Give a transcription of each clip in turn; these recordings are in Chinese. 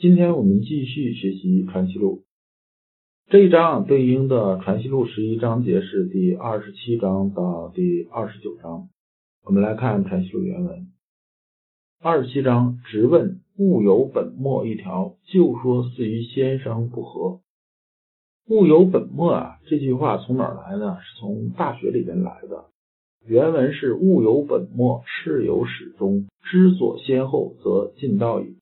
今天我们继续学习《传习录》这一章，对应的《传习录》十一章节是第二十七章到第二十九章。我们来看《传习录》原文。二十七章直问物有本末一条，就说似于先生不合。物有本末啊，这句话从哪儿来呢？是从大学里边来的。原文是物有本末，事有始终，知所先后，则近道矣。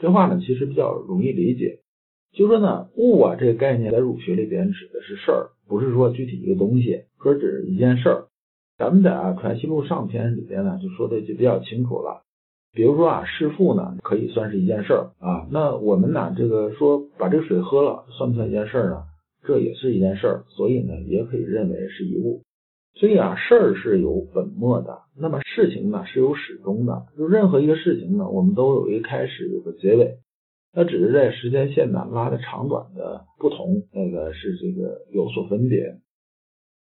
这话呢，其实比较容易理解。就说呢，物啊这个概念在儒学里边指的是事儿，不是说具体一个东西，说指一件事儿。咱们在啊《传习录》上篇里边呢，就说的就比较清楚了。比如说啊，弑父呢，可以算是一件事儿啊。那我们呢，这个说把这个水喝了，算不算一件事儿呢？这也是一件事儿，所以呢，也可以认为是一物。所以啊，事儿是有本末的，那么事情呢是有始终的。就任何一个事情呢，我们都有一个开始，有个结尾，那只是在时间线呢拉的长短的不同，那个是这个有所分别。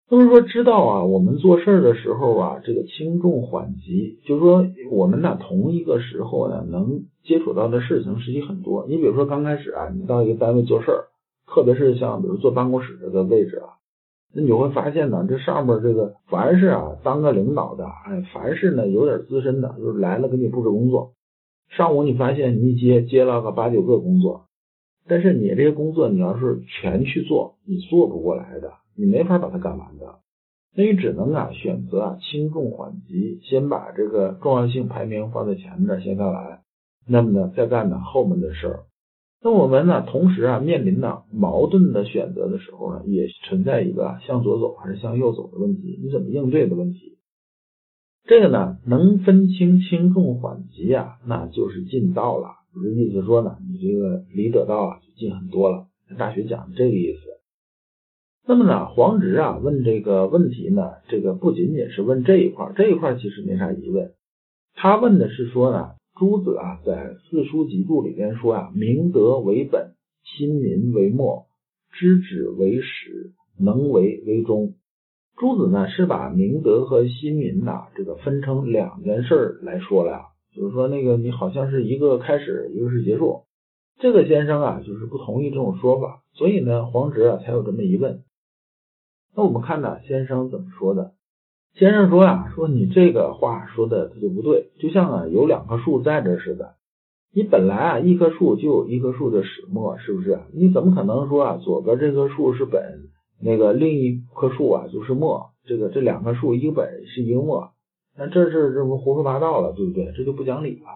那么说，知道啊，我们做事儿的时候啊，这个轻重缓急，就是说我们呢同一个时候呢能接触到的事情实际很多。你比如说刚开始啊，你到一个单位做事儿，特别是像比如坐办公室这个位置啊，那你会发现呢，这上面这个凡是啊当个领导的，哎，凡是呢有点资深的，就是来了给你布置工作。上午你发现你一接接了个八九个工作，但是你这些工作你要是全去做，你做不过来的。你没法把它干完的，那你只能啊选择啊轻重缓急，先把这个重要性排名放在前面先干完，那么呢再干呢后面的事儿。那我们呢同时啊面临呢矛盾的选择的时候呢，也存在一个向左走还是向右走的问题，你怎么应对的问题。这个呢能分清轻重缓急啊，那就是近道了。就是意思说呢，你这个离得道啊就近很多了。大学讲的这个意思。那么呢，黄直啊问这个问题呢，这个不仅仅是问这一块，这一块其实没啥疑问。他问的是说呢，朱子啊在《四书集注》里边说啊，明德为本，亲民为末，知止为始，能为为终。朱子呢是把明德和亲民呐这个分成两件事来说了，就是说那个你好像是一个开始，一个是结束。这个先生啊就是不同意这种说法，所以呢黄直啊才有这么一问。那我们看呢，先生怎么说的？先生说呀，说你这个话说的他就不对，就像啊有两棵树在这似的。你本来啊一棵树就有一棵树的始末，是不是？你怎么可能说啊左边这棵树是本，那个另一棵树啊就是末？这个这两棵树一个本是一个末，那这是这不胡说八道了，对不对？这就不讲理了。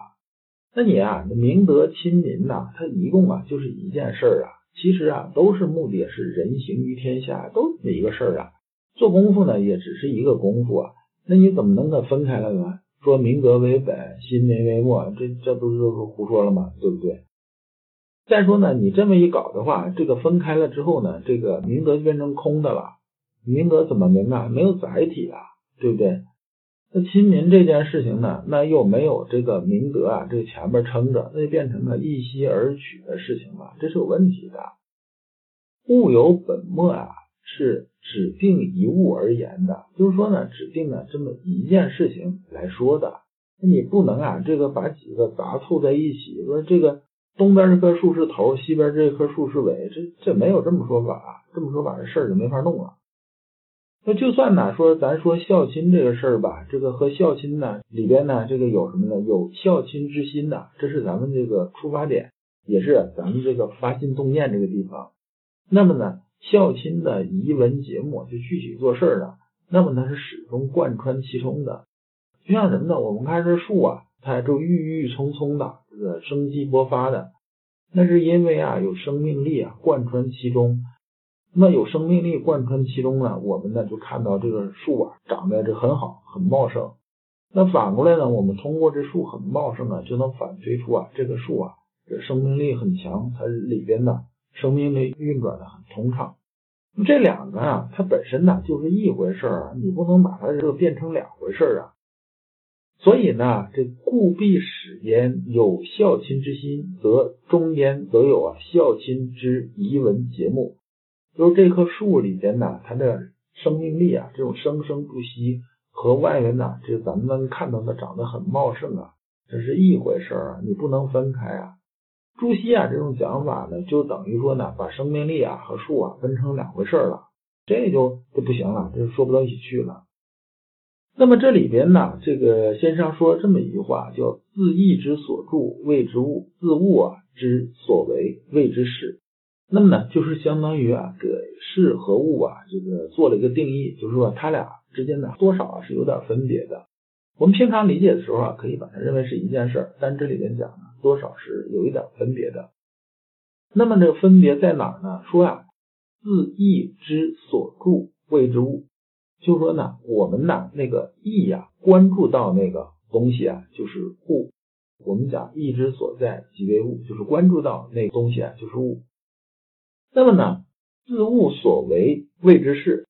那你啊明德亲民呐，它一共啊就是一件事儿啊。其实啊，都是目的是人行于天下，都这么一个事儿啊。做功夫呢，也只是一个功夫啊。那你怎么能够分开了呢？说明德为本，亲民为末，这这不是胡说了吗？对不对？再说呢，你这么一搞的话，这个分开了之后呢，这个明德就变成空的了。明德怎么明啊？没有载体啊，对不对？那亲民这件事情呢，那又没有这个明德啊，这前面撑着，那就变成了一息而取的事情了，这是有问题的。物有本末啊，是指定一物而言的，就是说呢，指定呢这么一件事情来说的。你不能啊，这个把几个杂凑在一起，说这个东边这棵树是头，西边这棵树是尾，这这没有这么说法，这么说法这事儿就没法弄了。那就算呢，说咱说孝亲这个事儿吧，这个和孝亲呢里边呢，这个有什么呢？有孝亲之心的，这是咱们这个出发点，也是咱们这个发心动念这个地方。那么呢，孝亲的遗文节目就具体做事儿呢，那么它是始终贯穿其中的。就像什么呢？我们看这树啊，它就郁郁葱葱的，这个生机勃发的，那是因为啊有生命力啊贯穿其中。那有生命力贯穿其中呢，我们呢就看到这个树啊长得这很好，很茂盛。那反过来呢，我们通过这树很茂盛呢，就能反推出啊这个树啊这生命力很强，它里边呢生命力运转的很通畅。这两个啊，它本身呢就是一回事儿啊，你不能把它这个变成两回事儿啊。所以呢，这故必始焉有孝亲之心，则中焉则有啊孝亲之遗文节目。就是这棵树里边呢，它的生命力啊，这种生生不息，和外面呢，这咱们看到的长得很茂盛啊，这是一回事儿啊，你不能分开啊。朱熹啊，这种讲法呢，就等于说呢，把生命力啊和树啊分成两回事了，这就就不行了，这说不到一起去了。那么这里边呢，这个先生说这么一句话，叫“自意之所著谓之物，自物啊之所为谓之事”。那么呢，就是相当于啊，给事和物啊，这个做了一个定义，就是说它俩之间呢，多少啊是有点分别的。我们平常理解的时候啊，可以把它认为是一件事儿，但这里边讲呢，多少是有一点分别的。那么这个分别在哪儿呢？说啊，自意之所著谓之物，就是说呢，我们呢那个意呀，关注到那个东西啊，就是物。我们讲意之所在即为物，就是关注到那个东西啊，就是物。那么呢，自物所为谓之事。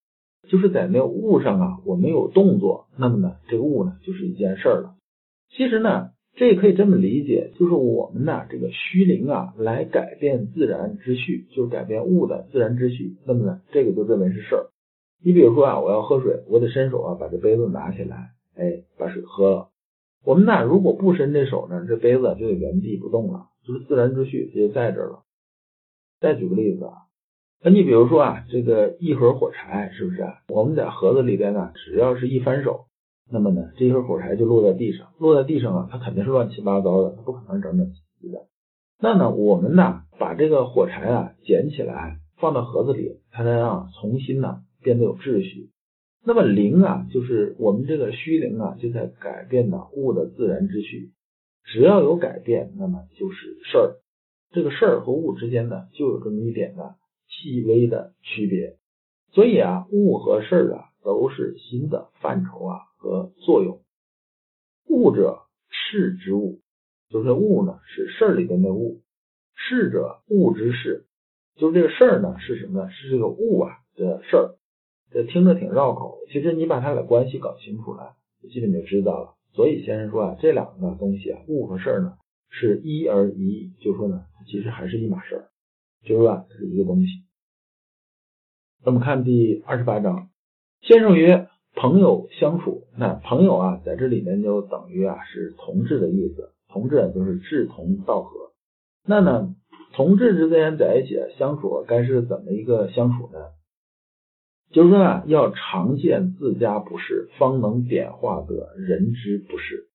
就是在那个物上啊，我们有动作，那么呢，这个物呢就是一件事儿了。其实呢，这也可以这么理解，就是我们呢这个虚灵啊，来改变自然之序，就是改变物的自然之序。那么呢，这个就认为是事儿。你比如说啊，我要喝水，我得伸手啊，把这杯子拿起来，哎，把水喝了。我们呢，如果不伸这手呢，这杯子就得原地不动了，就是自然之序就在这儿了。再举个例子啊。那你比如说啊，这个一盒火柴是不是？我们在盒子里边呢，只要是一翻手，那么呢，这一盒火柴就落在地上，落在地上啊，它肯定是乱七八糟的，它不可能整整齐齐的。那呢，我们呢，把这个火柴啊捡起来，放到盒子里，它才让重新呢变得有秩序。那么灵啊，就是我们这个虚灵啊，就在改变呢物的自然秩序。只要有改变，那么就是事儿。这个事儿和物之间呢，就有这么一点的。细微的区别，所以啊，物和事儿啊都是新的范畴啊和作用。物者，事之物，就是物呢是事儿里边的物；事者，物之事，就是这个事儿呢是什么呢？是这个物啊的事儿。这听着挺绕口，其实你把它俩关系搞清楚了，基本就知道了。所以先生说啊，这两个东西啊，物和事儿呢是一而一，就说呢，其实还是一码事儿。就是说是一个东西。那么看第二十八章，先生曰：“朋友相处，那朋友啊，在这里面就等于啊是同志的意思。同志就是志同道合。那呢，同志之间在一起相处，该是怎么一个相处呢？就是说啊，要常见自家不是，方能点化得人之不是。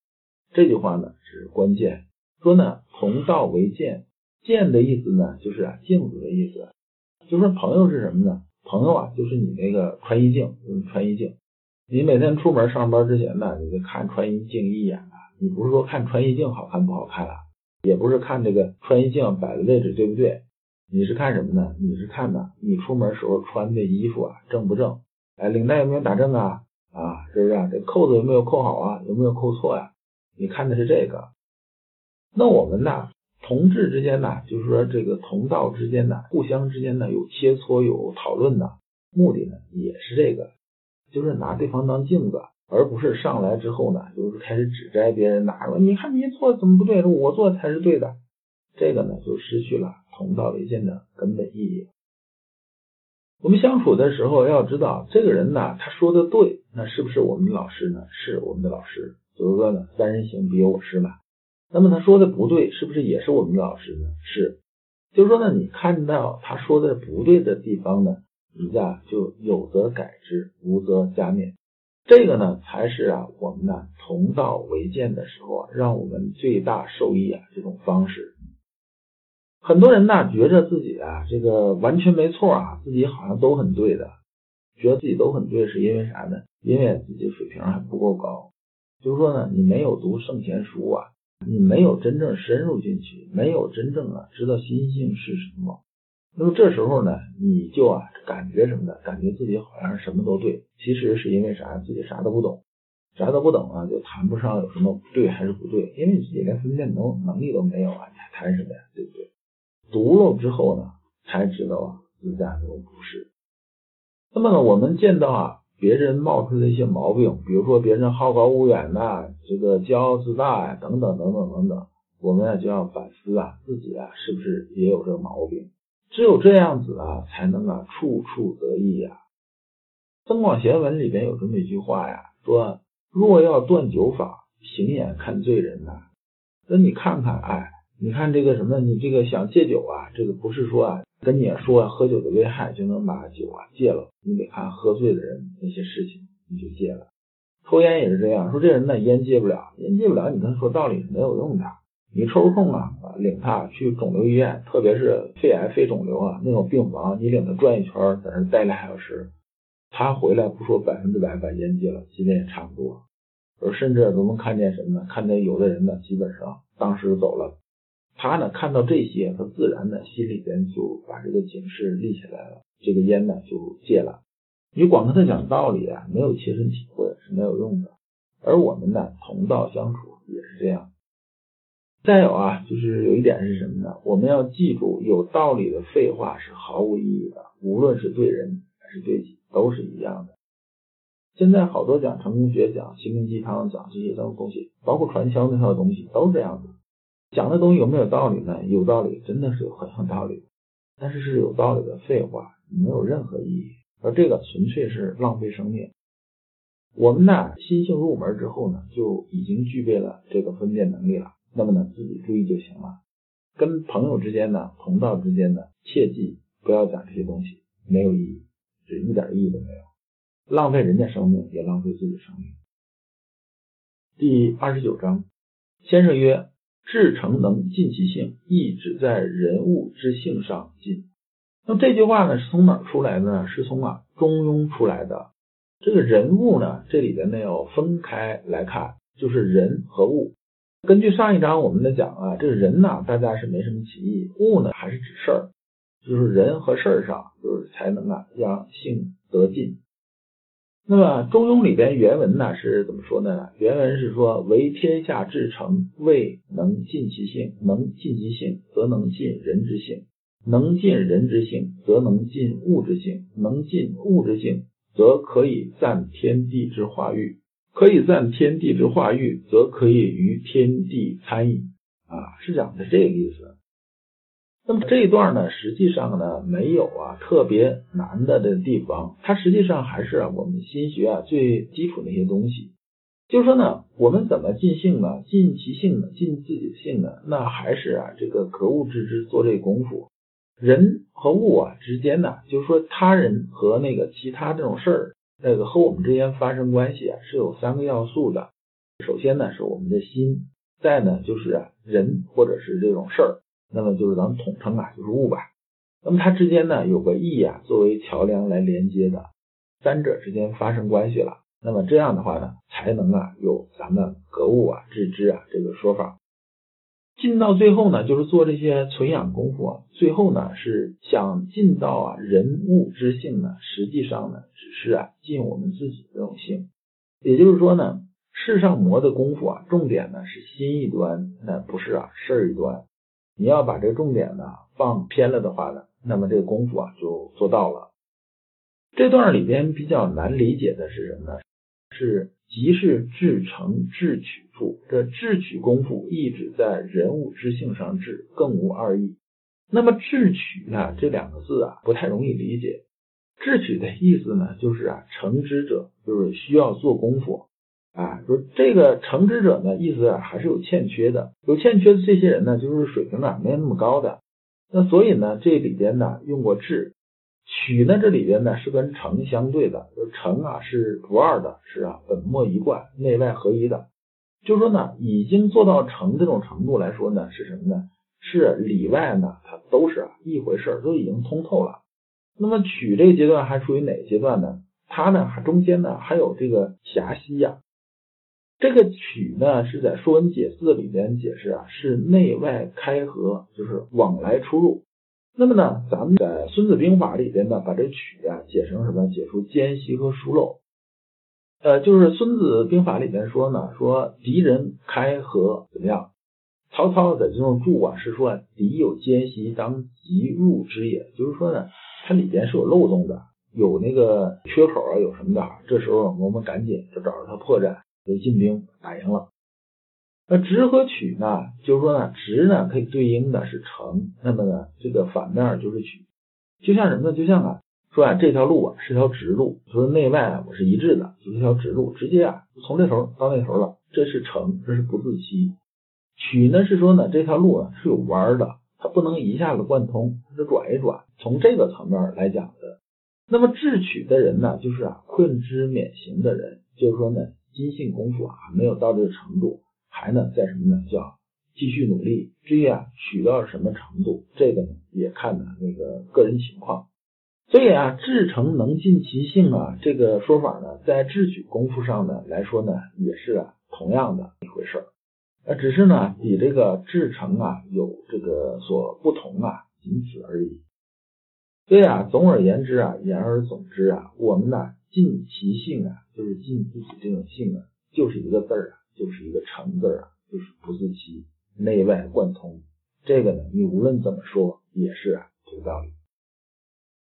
这句话呢是关键。说呢，同道为鉴。”见的意思呢，就是啊镜子的意思。就说朋友是什么呢？朋友啊，就是你那个穿衣镜，就是穿衣镜。你每天出门上班之前呢，你得看穿衣镜一眼啊。你不是说看穿衣镜好看不好看啊，也不是看这个穿衣镜摆的位置对不对，你是看什么呢？你是看呢，你出门时候穿的衣服啊正不正？哎，领带有没有打正啊？啊，是不是？啊这扣子有没有扣好啊？有没有扣错呀？你看的是这个。那我们呢？同志之间呢，就是说这个同道之间呢，互相之间呢有切磋有讨论的，目的呢也是这个，就是拿对方当镜子，而不是上来之后呢，就是开始指摘别人，哪说你看你做怎么不对，我做才是对的，这个呢就失去了同道为鉴的根本意义。我们相处的时候要知道，这个人呢他说的对，那是不是我们的老师呢？是我们的老师。比如说呢，三人行必有我师嘛。那么他说的不对，是不是也是我们的老师呢？是，就是说呢，你看到他说的不对的地方呢，你呀就有则改之，无则加勉。这个呢，才是啊我们呢同道为鉴的时候啊，让我们最大受益啊这种方式。很多人呢觉着自己啊这个完全没错啊，自己好像都很对的，觉得自己都很对，是因为啥呢？因为自己水平还不够高。就是说呢，你没有读圣贤书啊。你没有真正深入进去，没有真正啊知道心性是什么，那么这时候呢，你就啊感觉什么呢？感觉自己好像什么都对，其实是因为啥？自己啥都不懂。啥都不懂啊，就谈不上有什么对还是不对，因为自己连分辨能能力都没有啊，你还谈什么呀？对不对？读了之后呢，才知道啊，自家都不是。那么呢，我们见到啊，别人冒出的一些毛病，比如说别人好高骛远呐，这个骄傲自大呀，等等等等等等，我们啊就要反思啊，自己啊是不是也有这个毛病？只有这样子啊，才能啊处处得意呀。《增广贤文》里边有这么一句话呀，说。若要断酒法，平眼看罪人呐。那你看看，哎，你看这个什么，你这个想戒酒啊，这个不是说啊，跟你说喝酒的危害就能把酒啊戒了。你得看喝醉的人那些事情，你就戒了。抽烟也是这样，说这人呢烟戒不了，烟戒不了，你跟他说道理是没有用的。你抽空啊，领他去肿瘤医院，特别是肺癌、肺肿瘤啊那种病房，你领他转一圈，在那待俩小时。他回来不说百分之百把烟戒了，心里也差不多。而甚至都能看见什么呢？看见有的人呢，基本上当时走了。他呢看到这些，他自然呢心里边就把这个警示立起来了。这个烟呢就戒了。你光跟他讲道理啊，没有切身体会是没有用的。而我们呢同道相处也是这样。再有啊，就是有一点是什么呢？我们要记住，有道理的废话是毫无意义的，无论是对人还是对己。都是一样的。现在好多讲成功学、讲心灵鸡汤、讲这些东西，包括传销那套东西，都是这样子。讲的东西有没有道理呢？有道理，真的是有很有道理。但是是有道理的废话，没有任何意义。而这个纯粹是浪费生命。我们呢，心性入门之后呢，就已经具备了这个分辨能力了。那么呢，自己注意就行了。跟朋友之间呢，同道之间呢，切记不要讲这些东西，没有意义。是一点意义都没有，浪费人家生命，也浪费自己生命。第二十九章，先生曰：“至诚能尽其性，意只在人物之性上尽。”那么这句话呢，是从哪出来的呢？是从啊《中庸》出来的。这个人物呢，这里边呢要分开来看，就是人和物。根据上一章我们的讲啊，这个人呢，大家是没什么歧义，物呢还是指事儿。就是人和事儿上，就是才能啊让性得尽。那么《中庸》里边原文呢是怎么说的呢？原文是说：“为天下至诚，未能尽其性；能尽其性，则能尽人之性；能尽人之性，则能尽物之性；能尽物之性，则可以赞天地之化育；可以赞天地之化育，则可以于天地参与。”啊，是讲的这个意思。那么这一段呢，实际上呢没有啊特别难的这地方，它实际上还是啊我们心学啊最基础的一些东西。就是说呢，我们怎么尽性呢？尽其性呢？尽自己的性呢？那还是啊这个格物致知做这功夫。人和物啊之间呢，就是说他人和那个其他这种事儿，那个和我们之间发生关系啊是有三个要素的。首先呢是我们的心，再呢就是人或者是这种事儿。那么就是咱们统称啊，就是物吧。那么它之间呢有个意啊，作为桥梁来连接的，三者之间发生关系了。那么这样的话呢，才能啊有咱们格物啊、致知啊这个说法。进到最后呢，就是做这些存养功夫啊。最后呢是想进到啊人物之性呢，实际上呢只是啊尽我们自己这种性。也就是说呢，世上磨的功夫啊，重点呢是心一端，那不是啊事儿一端。你要把这个重点呢放偏了的话呢，那么这个功夫啊就做到了。这段里边比较难理解的是什么呢？是即是至诚至取这智取功夫一直在人物之性上治，更无二意。那么智取呢这两个字啊不太容易理解。智取的意思呢就是啊诚之者，就是需要做功夫。啊，说这个成之者呢，意思啊还是有欠缺的，有欠缺的这些人呢，就是水平啊没有那么高的。那所以呢，这里边呢用过智，取呢这里边呢是跟成相对的，就成啊是不二的，是啊本末一贯，内外合一的。就说呢，已经做到成这种程度来说呢，是什么呢？是里外呢它都是一回事，都已经通透了。那么取这个阶段还处于哪个阶段呢？它呢中间呢还有这个狭隙呀。这个取呢，是在《说文解字》里边解释啊，是内外开合，就是往来出入。那么呢，咱们在《孙子兵法》里边呢，把这取啊解成什么？解出间隙和疏漏。呃，就是《孙子兵法》里面说呢，说敌人开河怎么样？曹操在这种注啊，是说敌有奸隙，当即入之也。就是说呢，它里边是有漏洞的，有那个缺口啊，有什么的。这时候我们赶紧就找着他破绽，就进兵打赢了。那直和曲呢，就是说呢，直呢可以对应的是成，那么呢，这个反面就是曲。就像什么呢？就像啊。说啊，这条路啊是条直路，说内外啊我是一致的，就是条直路，直接啊从这头到那头了，这是成，这是不自欺。曲呢是说呢这条路啊是有弯的，它不能一下子贯通，它是转一转。从这个层面来讲的，那么智取的人呢，就是啊困之免行的人，就是说呢心性功夫啊没有到这个程度，还呢在什么呢叫继续努力。至于啊取到什么程度，这个呢也看呢那个个人情况。所以啊，至诚能尽其性啊，这个说法呢，在智取功夫上呢来说呢，也是啊同样的一回事儿，呃，只是呢比这个至诚啊有这个所不同啊，仅此而已。所以啊，总而言之啊，言而总之啊，我们呢尽其性啊，就是尽自己这种性啊，就是一个字儿啊，就是一个诚字啊，就是不自欺，内外贯通。这个呢，你无论怎么说，也是啊这个道理。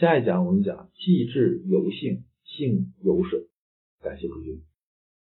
下一讲我们讲气质由性，性由水。感谢诸君。